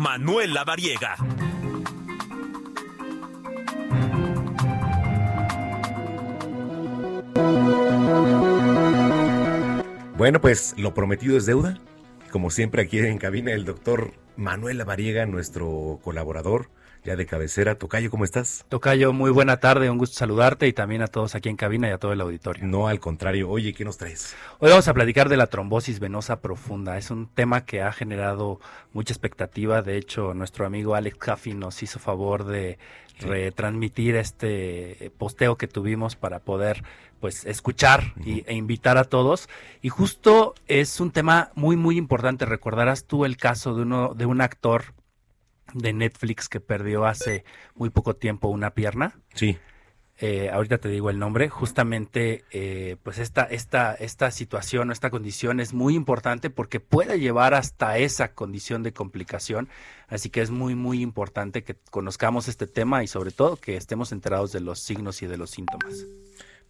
Manuel Lavariega. Bueno, pues lo prometido es deuda. Como siempre aquí en cabina el doctor Manuel Lavariega, nuestro colaborador ya de cabecera. Tocayo, ¿cómo estás? Tocayo, muy buena tarde, un gusto saludarte y también a todos aquí en cabina y a todo el auditorio. No, al contrario. Oye, ¿qué nos traes? Hoy vamos a platicar de la trombosis venosa profunda. Es un tema que ha generado mucha expectativa. De hecho, nuestro amigo Alex Caffey nos hizo favor de retransmitir este posteo que tuvimos para poder pues escuchar y, e invitar a todos. Y justo es un tema muy, muy importante. Recordarás tú el caso de uno, de un actor de Netflix que perdió hace muy poco tiempo una pierna. Sí. Eh, ahorita te digo el nombre, justamente eh, pues esta, esta, esta situación o esta condición es muy importante porque puede llevar hasta esa condición de complicación, así que es muy muy importante que conozcamos este tema y sobre todo que estemos enterados de los signos y de los síntomas.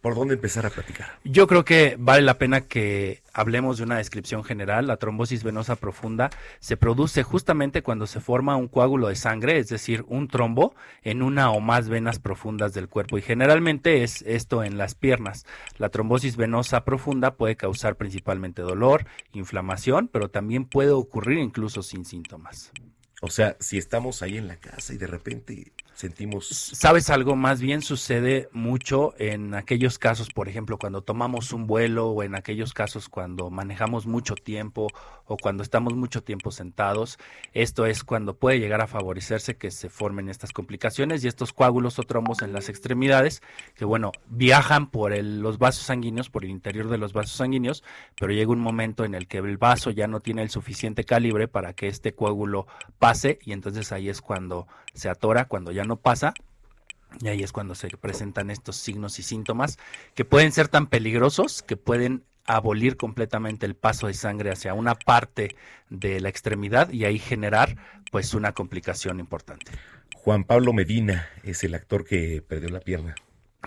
¿Por dónde empezar a platicar? Yo creo que vale la pena que hablemos de una descripción general. La trombosis venosa profunda se produce justamente cuando se forma un coágulo de sangre, es decir, un trombo en una o más venas profundas del cuerpo y generalmente es esto en las piernas. La trombosis venosa profunda puede causar principalmente dolor, inflamación, pero también puede ocurrir incluso sin síntomas. O sea, si estamos ahí en la casa y de repente sentimos... ¿Sabes algo? Más bien sucede mucho en aquellos casos, por ejemplo, cuando tomamos un vuelo o en aquellos casos cuando manejamos mucho tiempo o cuando estamos mucho tiempo sentados. Esto es cuando puede llegar a favorecerse que se formen estas complicaciones y estos coágulos o trombos en las extremidades que, bueno, viajan por los vasos sanguíneos, por el interior de los vasos sanguíneos, pero llega un momento en el que el vaso ya no tiene el suficiente calibre para que este coágulo pase y entonces ahí es cuando se atora, cuando ya no pasa. Y ahí es cuando se presentan estos signos y síntomas que pueden ser tan peligrosos que pueden abolir completamente el paso de sangre hacia una parte de la extremidad y ahí generar pues una complicación importante. Juan Pablo Medina es el actor que perdió la pierna.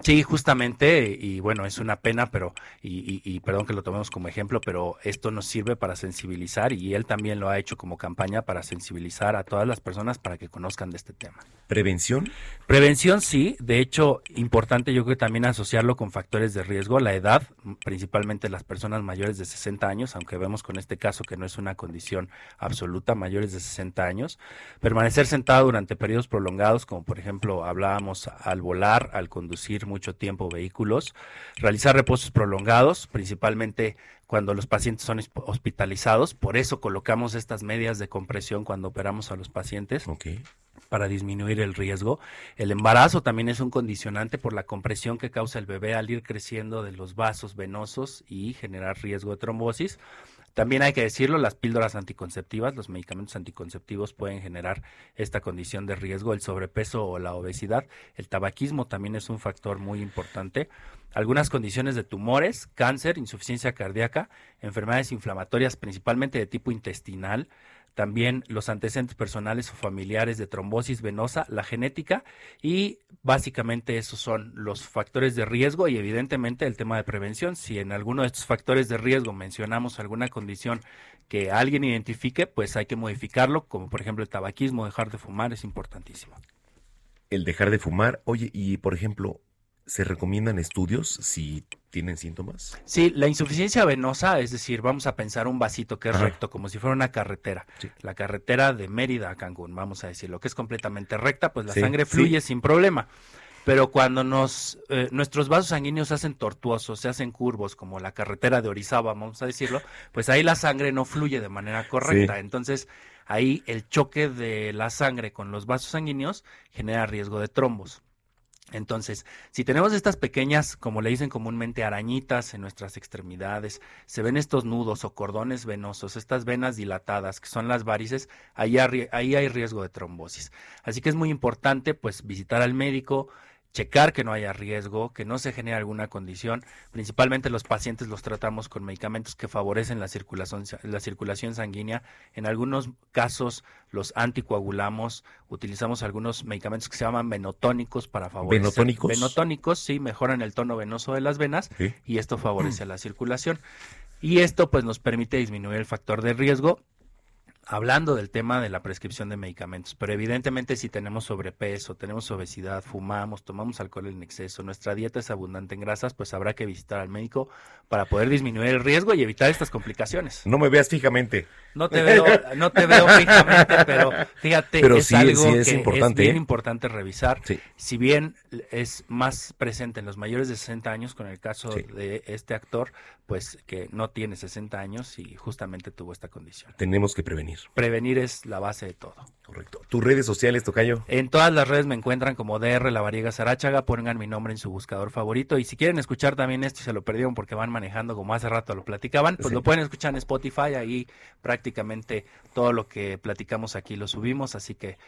Sí, justamente, y bueno, es una pena, pero, y, y, perdón que lo tomemos como ejemplo, pero esto nos sirve para sensibilizar y él también lo ha hecho como campaña para sensibilizar a todas las personas para que conozcan de este tema. ¿Prevención? Prevención sí, de hecho, importante yo creo que también asociarlo con factores de riesgo, la edad, principalmente las personas mayores de 60 años, aunque vemos con este caso que no es una condición absoluta, mayores de 60 años, permanecer sentado durante periodos prolongados, como por ejemplo hablábamos al volar, al conducir, mucho tiempo vehículos, realizar reposos prolongados, principalmente cuando los pacientes son hospitalizados. Por eso colocamos estas medias de compresión cuando operamos a los pacientes. Para disminuir el riesgo. El embarazo también es un condicionante por la compresión que causa el bebé al ir creciendo de los vasos venosos y generar riesgo de trombosis. También hay que decirlo, las píldoras anticonceptivas, los medicamentos anticonceptivos pueden generar esta condición de riesgo, el sobrepeso o la obesidad. El tabaquismo también es un factor muy importante. Algunas condiciones de tumores, cáncer, insuficiencia cardíaca, enfermedades inflamatorias principalmente de tipo intestinal, también los antecedentes personales o familiares de trombosis venosa, la genética y básicamente esos son los factores de riesgo y evidentemente el tema de prevención. Si en alguno de estos factores de riesgo mencionamos alguna condición que alguien identifique, pues hay que modificarlo, como por ejemplo el tabaquismo, dejar de fumar es importantísimo. El dejar de fumar, oye, y por ejemplo, ¿se recomiendan estudios si tienen síntomas? Sí, la insuficiencia venosa, es decir, vamos a pensar un vasito que es recto, como si fuera una carretera. La carretera de Mérida a Cancún, vamos a decirlo, que es completamente recta, pues la sangre fluye sin problema. Pero cuando nos, eh, nuestros vasos sanguíneos se hacen tortuosos, se hacen curvos, como la carretera de Orizaba, vamos a decirlo, pues ahí la sangre no fluye de manera correcta. Entonces, ahí el choque de la sangre con los vasos sanguíneos genera riesgo de trombos. Entonces, si tenemos estas pequeñas, como le dicen comúnmente, arañitas en nuestras extremidades, se ven estos nudos o cordones venosos, estas venas dilatadas, que son las varices, ahí, ahí hay riesgo de trombosis. Así que es muy importante, pues, visitar al médico, checar que no haya riesgo, que no se genere alguna condición. Principalmente los pacientes los tratamos con medicamentos que favorecen la circulación, la circulación sanguínea. En algunos casos los anticoagulamos, utilizamos algunos medicamentos que se llaman venotónicos para favorecer. ¿Venotónicos? Venotónicos, sí, mejoran el tono venoso de las venas y esto favorece la circulación. Y esto pues nos permite disminuir el factor de riesgo hablando del tema de la prescripción de medicamentos, pero evidentemente si tenemos sobrepeso, tenemos obesidad, fumamos, tomamos alcohol en exceso, nuestra dieta es abundante en grasas, pues habrá que visitar al médico para poder disminuir el riesgo y evitar estas complicaciones. No me veas fijamente. No te veo, no te veo fijamente, pero fíjate, es algo que importante, es bien ¿eh? importante revisar. Si bien es más presente en los mayores de 60 años, con el caso de este actor, pues que no tiene 60 años y justamente tuvo esta condición. Tenemos que prevenir. Prevenir es la base de todo. Correcto. ¿Tus redes sociales, Tocayo? En todas las redes me encuentran como DR La Variega Sarachaga, pongan mi nombre en su buscador favorito y si quieren escuchar también esto y se lo perdieron porque van manejando como hace rato lo platicaban, pues lo pueden escuchar en Spotify, ahí prácticamente todo lo que platicamos aquí lo subimos, así que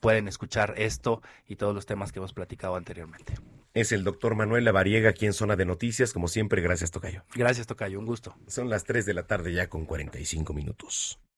pueden escuchar esto y todos los temas que hemos platicado anteriormente. Es el doctor Manuel Lavariega aquí en Zona de Noticias. Como siempre, gracias, Tocayo. Gracias, Tocayo. Un gusto. Son las 3 de la tarde ya con 45 minutos.